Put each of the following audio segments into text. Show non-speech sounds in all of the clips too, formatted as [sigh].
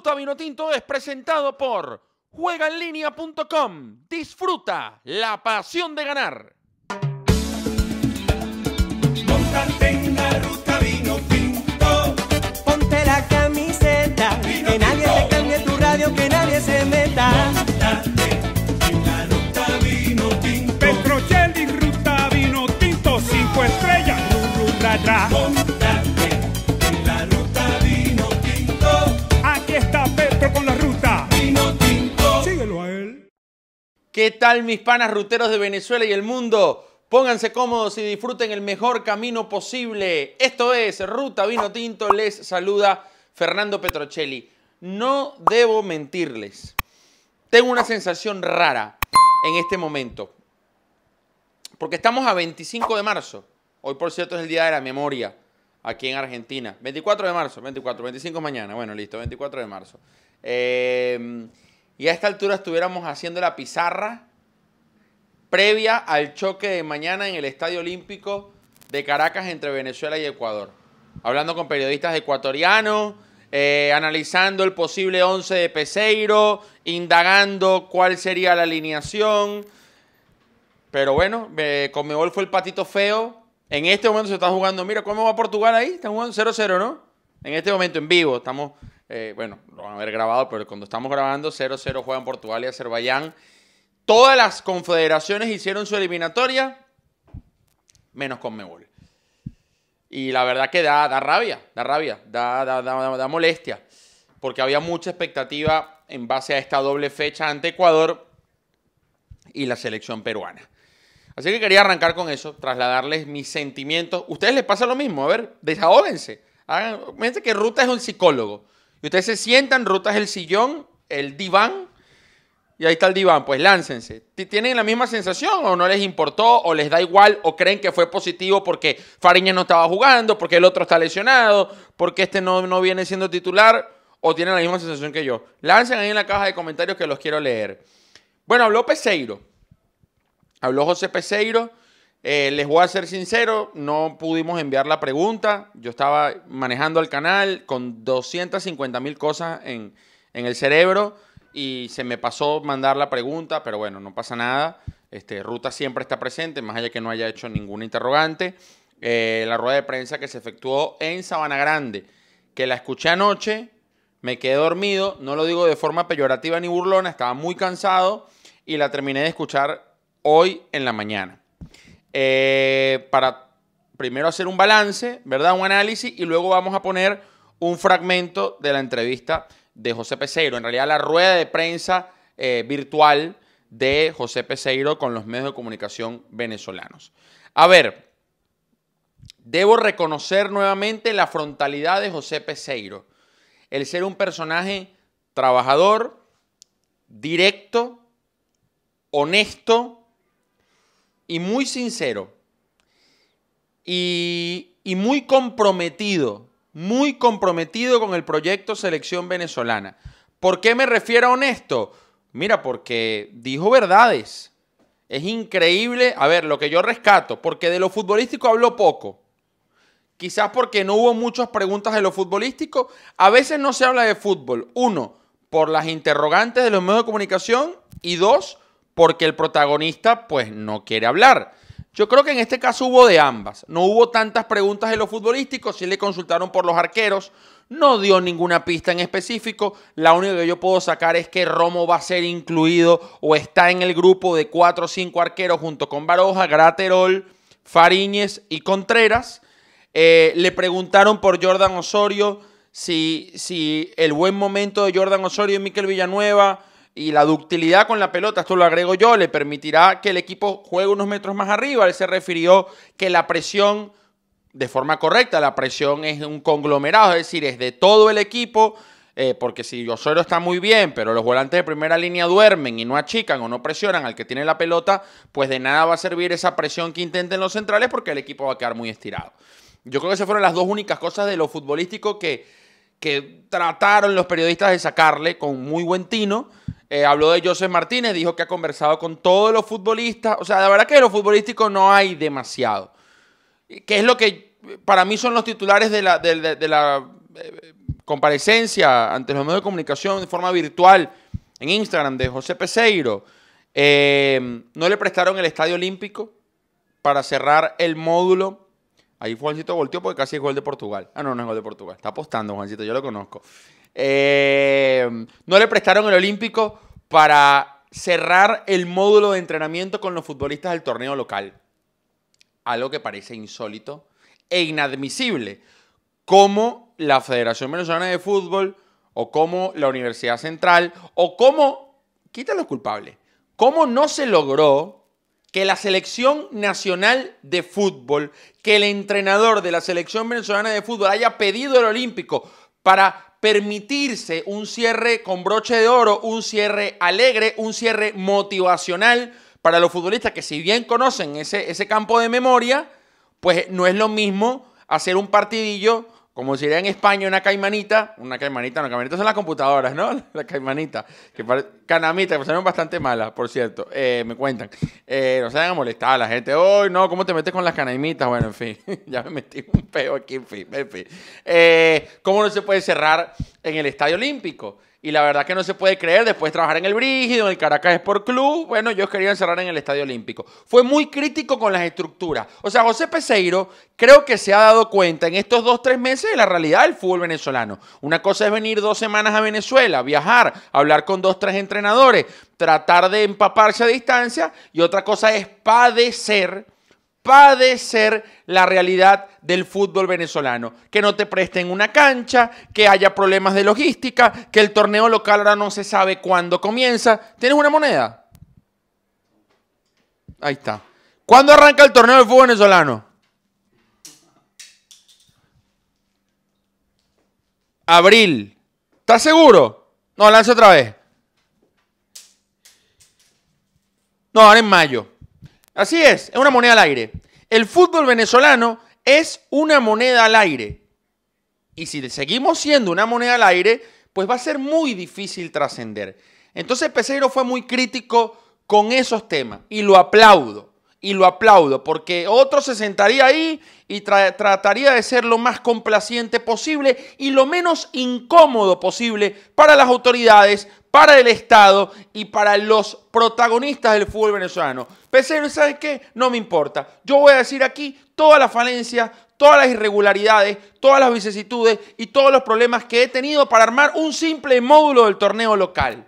Ruta Vinotinto es presentado por juegaenlinea.com. Disfruta la pasión de ganar. Montate en la ruta vino tinto. Ponte la camiseta, que nadie te cambie tu radio, que nadie se meta. Montate en la ruta vino tinto. Petrocelli, ruta vino tinto, cinco estrellas, ru, ¿Qué tal mis panas ruteros de Venezuela y el mundo? Pónganse cómodos y disfruten el mejor camino posible. Esto es Ruta Vino Tinto. Les saluda Fernando Petrocelli. No debo mentirles. Tengo una sensación rara en este momento. Porque estamos a 25 de marzo. Hoy, por cierto, es el Día de la Memoria aquí en Argentina. 24 de marzo, 24, 25 mañana. Bueno, listo, 24 de marzo. Eh, y a esta altura estuviéramos haciendo la pizarra previa al choque de mañana en el Estadio Olímpico de Caracas entre Venezuela y Ecuador. Hablando con periodistas ecuatorianos, eh, analizando el posible 11 de Peseiro, indagando cuál sería la alineación. Pero bueno, eh, Conmebol fue el patito feo. En este momento se está jugando, mira, ¿cómo va Portugal ahí? Están jugando 0-0, ¿no? En este momento en vivo, estamos, eh, bueno, lo van a haber grabado, pero cuando estamos grabando 0-0 juegan Portugal y Azerbaiyán. Todas las confederaciones hicieron su eliminatoria, menos Conmebol. Y la verdad que da, da rabia, da rabia, da, da, da, molestia, porque había mucha expectativa en base a esta doble fecha ante Ecuador y la selección peruana. Así que quería arrancar con eso, trasladarles mis sentimientos. ¿Ustedes les pasa lo mismo? A ver, desahóguense. Hagan, que Ruta es un psicólogo. Y ustedes se sientan, Ruta es el sillón, el diván, y ahí está el diván, pues láncense. ¿Tienen la misma sensación o no les importó o les da igual o creen que fue positivo porque Fariñas no estaba jugando, porque el otro está lesionado, porque este no, no viene siendo titular o tienen la misma sensación que yo? Lancen ahí en la caja de comentarios que los quiero leer. Bueno, habló Peseiro. Habló José Peseiro. Eh, les voy a ser sincero, no pudimos enviar la pregunta. Yo estaba manejando el canal con 250 mil cosas en, el cerebro y se me pasó mandar la pregunta, pero bueno, no pasa nada. Este, Ruta siempre está presente, más allá que no haya hecho ningún interrogante. Eh, la rueda de prensa que se efectuó en Sabana Grande, que la escuché anoche, me quedé dormido, no lo digo de forma peyorativa ni burlona, estaba muy cansado y la terminé de escuchar hoy en la mañana. Eh, para primero hacer un balance, ¿verdad? Un análisis y luego vamos a poner un fragmento de la entrevista de José Peseiro, en realidad la rueda de prensa eh, virtual de José Peseiro con los medios de comunicación venezolanos. A ver, debo reconocer nuevamente la frontalidad de José Peseiro, el ser un personaje trabajador, directo, honesto y muy sincero y, muy comprometido muy comprometido con el proyecto Selección Venezolana. ¿Por qué me refiero a honesto? Mira, porque dijo verdades. Es increíble, a ver, lo que yo rescato, porque de lo futbolístico habló poco. Quizás porque no hubo muchas preguntas de lo futbolístico. A veces no se habla de fútbol. Uno, por las interrogantes de los medios de comunicación. Y dos, porque el protagonista pues no quiere hablar. Yo creo que en este caso hubo de ambas. No hubo tantas preguntas de los futbolísticos, sí le consultaron por los arqueros, no dio ninguna pista en específico. La única que yo puedo sacar es que Romo va a ser incluido o está en el grupo de cuatro o cinco arqueros junto con Baroja, Graterol, Fariñez y Contreras. Eh, le preguntaron por Jordan Osorio si, si el buen momento de Jordan Osorio y Miquel Villanueva y la ductilidad con la pelota, esto lo agrego yo, le permitirá que el equipo juegue unos metros más arriba. Él se refirió que la presión, de forma correcta, la presión es un conglomerado, es decir, es de todo el equipo, eh, porque si Osorio está muy bien, pero los volantes de primera línea duermen y no achican o no presionan al que tiene la pelota, pues de nada va a servir esa presión que intenten los centrales porque el equipo va a quedar muy estirado. Yo creo que esas fueron las dos únicas cosas de lo futbolístico que, que trataron los periodistas de sacarle con muy buen tino. Eh, habló de José Martínez, dijo que ha conversado con todos los futbolistas. O sea, la verdad que de lo futbolístico no hay demasiado. Que es lo que para mí son los titulares de la, de la eh, comparecencia ante los medios de comunicación de forma virtual en Instagram de José Peseiro, eh, no le prestaron el Estadio Olímpico para cerrar el módulo. Ahí Juancito volteó porque casi es gol de Portugal. Ah, no, no es gol de Portugal. Está apostando, Juancito, yo lo conozco. Eh, no le prestaron el Olímpico para cerrar el módulo de entrenamiento con los futbolistas del torneo local. Algo que parece insólito e inadmisible. Como la Federación Venezolana de Fútbol, o como la Universidad Central, o como, quita los culpables, cómo no se logró que la selección nacional de fútbol, que el entrenador de la selección venezolana de fútbol haya pedido el olímpico para permitirse un cierre con broche de oro, un cierre alegre, un cierre motivacional para los futbolistas que si bien conocen ese, ese campo de memoria, pues no es lo mismo hacer un partidillo como diría en España, una caimanita, una caimanita, no, caimanita son las computadoras, ¿no? [laughs] La caimanita, que pare- canamita, que son bastante malas, por cierto, eh, me cuentan. Eh, no se vayan a molestar a la gente, hoy no, ¿cómo te metes con las canamitas? Bueno, en fin, [laughs] ya me metí un peo aquí, en fin, en fin. Eh, ¿Cómo no se puede cerrar en el Estadio Olímpico? Y la verdad que no se puede creer, después de trabajar en el Brígido, en el Caracas Sport Club, bueno, ellos querían cerrar en el Estadio Olímpico. Fue muy crítico con las estructuras. O sea, José Peseiro creo que se ha dado cuenta en estos dos, tres meses de la realidad del fútbol venezolano. Una cosa es venir dos semanas a Venezuela, viajar, hablar con dos, tres entrenadores, tratar de empaparse a distancia, y otra cosa es padecer padecer la realidad del fútbol venezolano. Que no te presten una cancha, que haya problemas de logística, que el torneo local ahora no se sabe cuándo comienza. ¿Tienes una moneda? Ahí está. ¿Cuándo arranca el torneo del fútbol venezolano? Abril. ¿Estás seguro? No, lanza otra vez. No, ahora en mayo. Así es, es una moneda al aire. El fútbol venezolano es una moneda al aire. Y si seguimos siendo una moneda al aire, pues va a ser muy difícil trascender. Entonces Peseiro fue muy crítico con esos temas y lo aplaudo. Y lo aplaudo porque otro se sentaría ahí y tra- trataría de ser lo más complaciente posible y lo menos incómodo posible para las autoridades, para el Estado y para los protagonistas del fútbol venezolano. Peseiro, ¿sabes qué? No me importa. Yo voy a decir aquí todas las falencias, todas las irregularidades, todas las vicisitudes y todos los problemas que he tenido para armar un simple módulo del torneo local.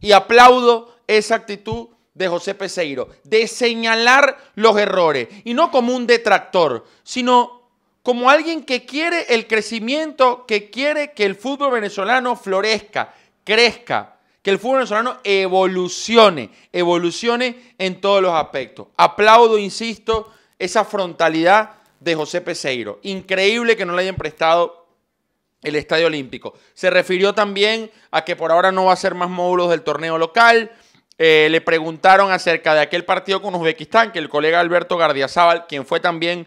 Y aplaudo esa actitud de José Peseiro, de señalar los errores, y no como un detractor, sino como alguien que quiere el crecimiento, que quiere que el fútbol venezolano florezca, crezca, que el fútbol venezolano evolucione, evolucione en todos los aspectos. Aplaudo, insisto, esa frontalidad de José Peseiro. Increíble que no le hayan prestado el Estadio Olímpico. Se refirió también a que por ahora no va a ser más módulos del torneo local. Eh, le preguntaron acerca de aquel partido con Uzbekistán, que el colega Alberto Gardiazabal, quien fue también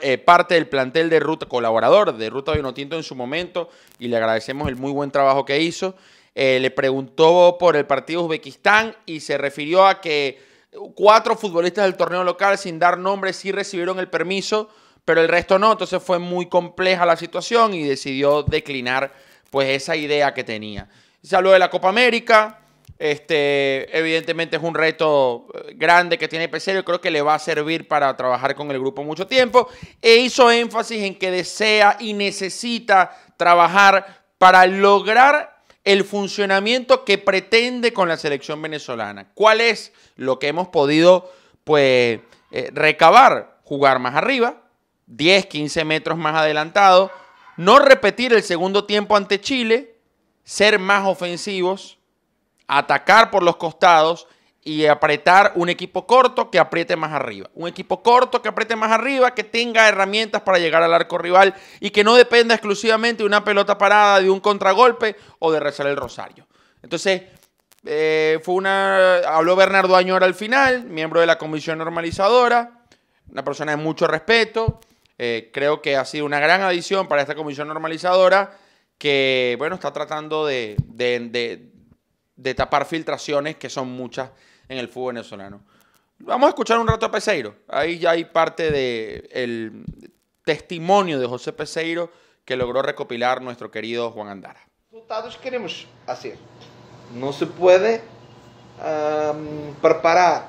eh, parte del plantel de Ruta, colaborador de Ruta Vinotinto en su momento, y le agradecemos el muy buen trabajo que hizo, eh, le preguntó por el partido Uzbekistán y se refirió a que cuatro futbolistas del torneo local, sin dar nombres, sí recibieron el permiso, pero el resto no, entonces fue muy compleja la situación y decidió declinar pues esa idea que tenía. Se habló de la Copa América, este, evidentemente es un reto eh, grande que tiene Peseiro, creo que le va a servir para trabajar con el grupo mucho tiempo, e hizo énfasis en que desea y necesita trabajar para lograr el funcionamiento que pretende con la selección venezolana. ¿Cuál es lo que hemos podido pues, eh, recabar? Jugar más arriba, 10, 15 metros más adelantado, no repetir el segundo tiempo ante Chile, ser más ofensivos, atacar por los costados y apretar un equipo corto que apriete más arriba. Un equipo corto que apriete más arriba, que tenga herramientas para llegar al arco rival y que no dependa exclusivamente de una pelota parada, de un contragolpe o de rezar el rosario. Entonces, eh, fue una. Habló Bernardo Añora al final, miembro de la comisión normalizadora, una persona de mucho respeto. eh, creo que ha sido una gran adición para esta comisión normalizadora que, bueno, está tratando de- de- de tapar filtraciones que son muchas en el fútbol venezolano. Vamos a escuchar un rato a Peseiro. Ahí ya hay parte del testimonio de José Peseiro que logró recopilar nuestro querido Juan Andara. resultados que queremos hacer. No se puede am, preparar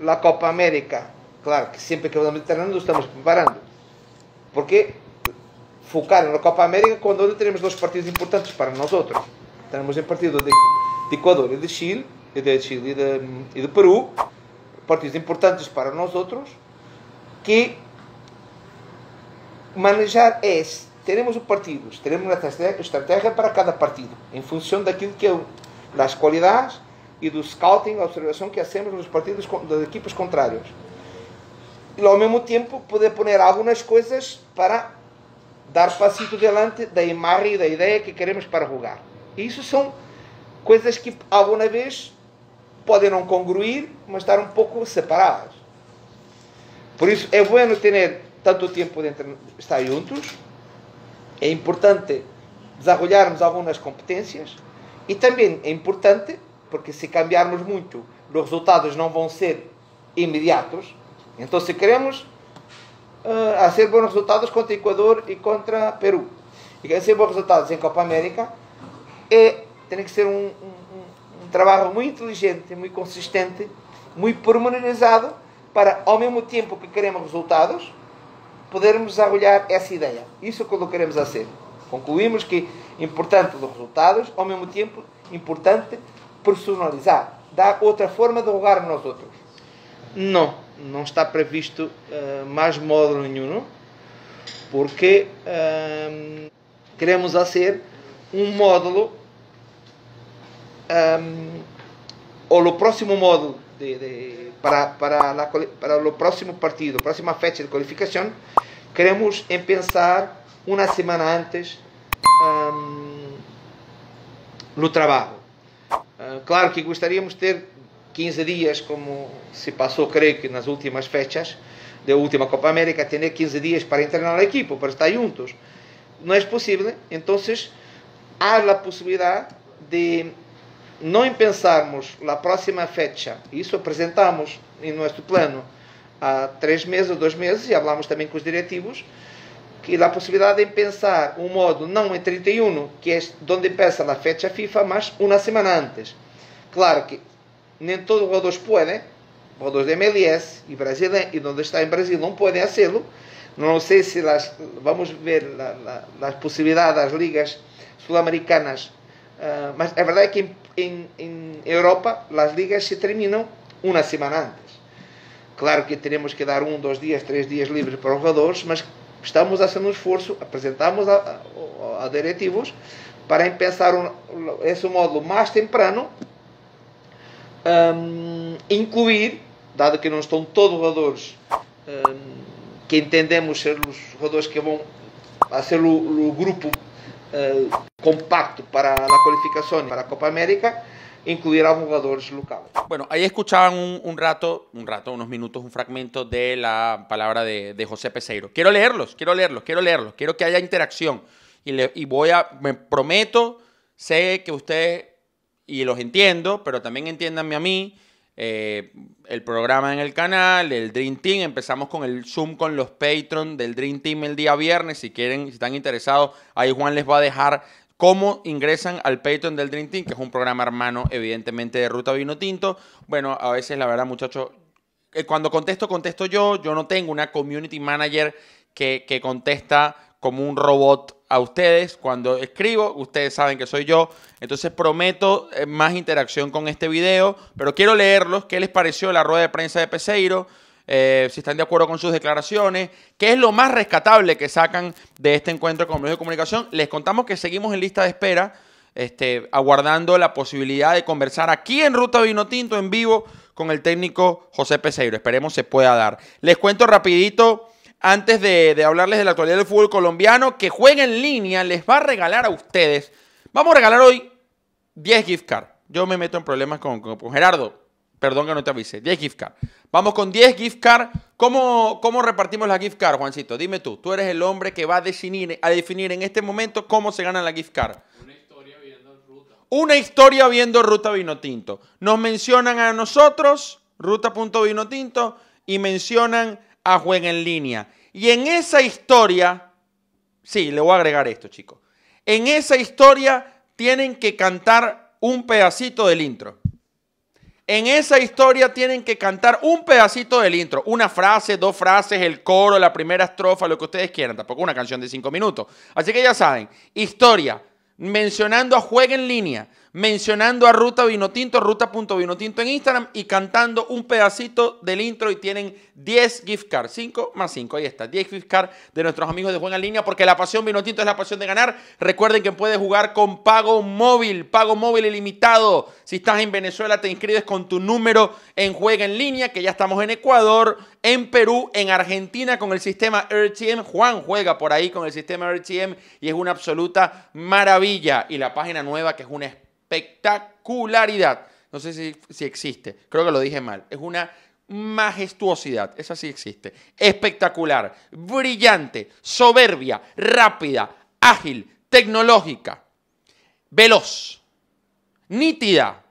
la Copa América. Claro que siempre que vamos lo estamos preparando. Porque focar en la Copa América cuando tenemos dos partidos importantes para nosotros. Tenemos el partido de, de Ecuador y de Chile, y de Chile y de, y de Perú, partidos importantes para nosotros, que manejar es, teremos os partidos, teremos uma estratégia, para cada partido, em função daquilo que é das qualidades e do scouting, a observação que hacemos nos partidos das equipes contrárias. E ao mesmo tempo poder poner algumas coisas para dar passito delante da imagem e da ideia que queremos para jogar. E isso são coisas que alguma vez podem não congruir, mas estar um pouco separadas. Por isso é bueno ter tanto tempo de estar juntos. É importante desenvolvermos algumas competências e também é importante porque se cambiarmos muito, os resultados não vão ser imediatos. Então, se queremos eh, hacer bons resultados contra Equador e contra Peru e queremos hacer bons resultados em Copa América, é, tem que ser um, trabalho muito inteligente, muito consistente, muito pormenorizado para, ao mesmo tempo que queremos resultados, podermos desenvolver essa ideia. Isso é o que queremos fazer. Concluímos que é importante os resultados, ao mesmo tempo importante personalizar, dar outra forma de jogar nós outros. Não, não está previsto eh, mais módulo nenhum, porque eh, queremos fazer um módulo um, o lo próximo módulo de, de- para, para, la para o próximo partido, próxima fecha de qualificação, queremos em pensar uma semana antes um, no trabalho. Uh, claro que gostaríamos de ter 15 dias, como se passou, creio que nas últimas fechas da última Copa América, ter 15 dias para treinar a equipe, para estar juntos. Não é possível, então há a possibilidade de não pensarmos na próxima fecha, isso apresentamos em nosso plano há três meses ou dois meses, e falamos também com os diretivos, que a possibilidade de pensar um modo não em 31, que é onde empieza a fecha FIFA, mas uma semana antes. Claro que nem todos os jogadores podem, jogadores de MLS e Brasil, e onde está em Brasil não podem fazê-lo. Não sei se las, vamos ver las possibilidades das ligas sul-americanas Uh, mas a verdade é que em, Europa as ligas se terminam uma semana antes. Claro que teremos que dar um, dois dias, três dias livres para os jogadores, mas estamos a fazer um esforço, apresentamos a, a, a diretivos para pensar um, esse módulo mais temprano, um, incluir, dado que não estão todos os jogadores um, que entendemos ser os jogadores que vão a ser o, o grupo compacto para la cualificación para Copa América, incluir a jugadores locales. Bueno, ahí escuchaban un, un rato, un rato, unos minutos, un fragmento de la palabra de, de José Peseiro. Quiero leerlos, quiero leerlos, quiero leerlos, quiero que haya interacción. Y, le- y voy a, me prometo, sé que ustedes, y los entiendo, pero también entiéndanme a mí, eh, el programa en el canal, el Dream Team, empezamos con el Zoom con los Patreon del Dream Team el día viernes, si quieren, si están interesados, ahí Juan les va a dejar cómo ingresan al Patreon del Dream Team, que es un programa hermano, evidentemente, de Ruta Vino Tinto. Bueno, a veces, la verdad, muchachos, eh, cuando contesto, contesto yo. Yo no tengo una community manager que, que contesta como un robot a ustedes. Cuando escribo, ustedes saben que soy yo. Entonces prometo eh, más interacción con este video. Pero quiero leerlos. ¿Qué les pareció la rueda de prensa de Peseiro? Eh, si están de acuerdo con sus declaraciones. ¿Qué es lo más rescatable que sacan de este encuentro con medios de comunicación? Les contamos que seguimos en lista de espera. Este, aguardando la posibilidad de conversar aquí en Ruta Vino Tinto en vivo con el técnico José Peseiro. Esperemos se pueda dar. Les cuento rapidito, antes de, de hablarles de la actualidad del fútbol colombiano, que juega en línea les va a regalar a ustedes. Vamos a regalar hoy 10 gift cards. Yo me meto en problemas con, con- con Gerardo. Perdón que no te avise. 10 gift cards. Vamos con 10 gift cards. ¿Cómo, ¿Cómo repartimos la gift card, Juancito? Dime tú. Tú eres el hombre que va a definir, a definir en este momento cómo se gana la gift card. Una historia viendo Ruta Vino Tinto. Nos mencionan a nosotros, Ruta.vinotinto, y mencionan a Juega en Línea. Y en esa historia Sí, le voy a agregar esto, chicos. En esa historia tienen que cantar un pedacito del intro. En esa historia tienen que cantar un pedacito del intro, una frase, dos frases, el coro, la primera estrofa, lo que ustedes quieran, tampoco una canción de cinco minutos. Así que ya saben, historia, mencionando a Juega en línea, mencionando a Ruta Vinotinto, ruta.vinotinto en Instagram y cantando un pedacito del intro y tienen 10 gift cards, 5 más 5, ahí está, 10 gift cards de nuestros amigos de Juega en línea porque la pasión Vinotinto es la pasión de ganar. Recuerden que puedes jugar con pago móvil, pago móvil ilimitado. Si estás en Venezuela te inscribes con tu número en Juega en línea, que ya estamos en Ecuador, en Perú, en Argentina con el sistema RTM. Juan juega por ahí con el sistema RTM y es una absoluta maravilla. Y la página nueva que es una espectacularidad. No sé si, si existe, creo que lo dije mal. Es una majestuosidad, esa sí existe. Espectacular, brillante, soberbia, rápida, ágil, tecnológica, veloz, nítida,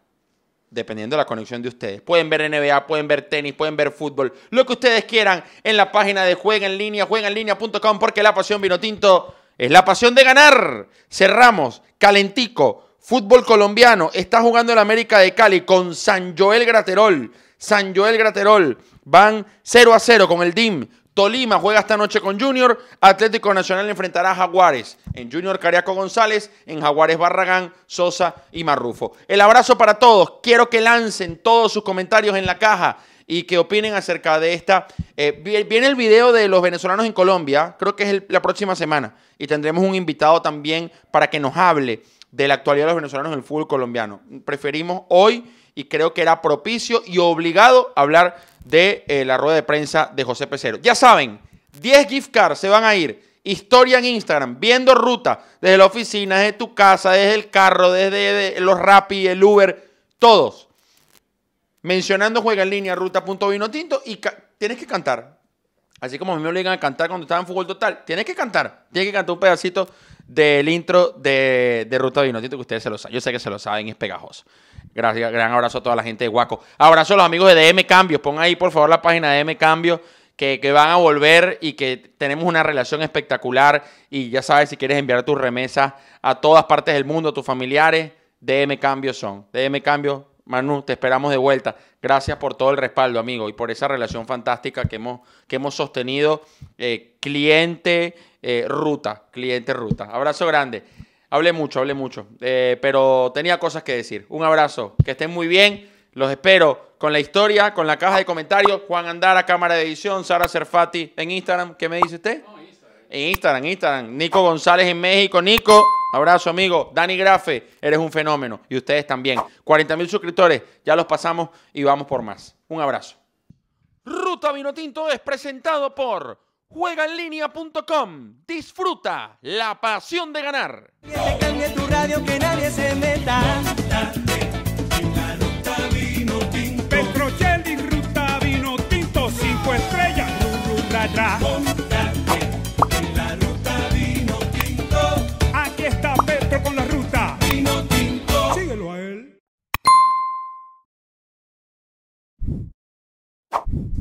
dependiendo de la conexión de ustedes. Pueden ver NBA, pueden ver tenis, pueden ver fútbol, lo que ustedes quieran en la página de Juega en línea, juegaenlinea.com, porque la pasión vino tinto es la pasión de ganar. Cerramos, calentico. Fútbol colombiano, está jugando el América de Cali con San Joel Graterol. San Joel Graterol van 0 a 0 con el DIM. Tolima juega esta noche con Junior. Atlético Nacional enfrentará a Jaguares. En Junior Cariaco González, en Jaguares Barragán, Sosa y Marrufo. El abrazo para todos. Quiero que lancen todos sus comentarios en la caja y que opinen acerca de esta. Eh, vi- viene el video de los venezolanos en Colombia, creo que es la próxima semana, y tendremos un invitado también para que nos hable de la actualidad de los venezolanos en el fútbol colombiano. Preferimos hoy, y creo que era propicio y obligado hablar de eh, la rueda de prensa de José Pecero. Ya saben, 10 gift cards se van a ir. Historia en Instagram, viendo ruta desde la oficina, desde tu casa, desde el carro, desde de- los Rappi, el Uber, todos mencionando juega en línea ruta.vinotinto y tienes que cantar. Así como a mí me obligan a cantar cuando estaba en fútbol total, tienes que cantar. Tienes que cantar un pedacito del intro de, de Ruta Vinotinto que ustedes se lo saben. Yo sé que se lo saben, es pegajoso. Gracias, gran abrazo a toda la gente de Guaco. Abrazo a los amigos de DM Cambios. Pon ahí, por favor, la página de DM Cambios. Que, que van a volver y que tenemos una relación espectacular. Y ya sabes, si quieres enviar tus remesas a todas partes del mundo, a tus familiares, DM Cambios son. DM Cambios, Manu, te esperamos de vuelta. Gracias por todo el respaldo, amigo, y por esa relación fantástica que hemos, que hemos sostenido. eh, cliente, eh, ruta, cliente, ruta. Abrazo grande. Hablé mucho, hablé mucho, eh, pero tenía cosas que decir. Un abrazo, que estén muy bien. Los espero con la historia, con la caja de comentarios. Juan Andara, cámara de edición. Sara Serfati en Instagram. ¿Qué me dice usted? En Instagram, Instagram. Nico González en México. Nico, abrazo amigo. Dani Grafe, eres un fenómeno. Y ustedes también. 40 mil suscriptores, ya los pasamos y vamos por más. Un abrazo. Ruta Vinotinto es presentado por juegaenlinea.com. Disfruta la pasión de ganar. Que te cambie tu radio, que nadie se meta. Petrocelli, ruta vino tinto, cinco estrellas, ru, you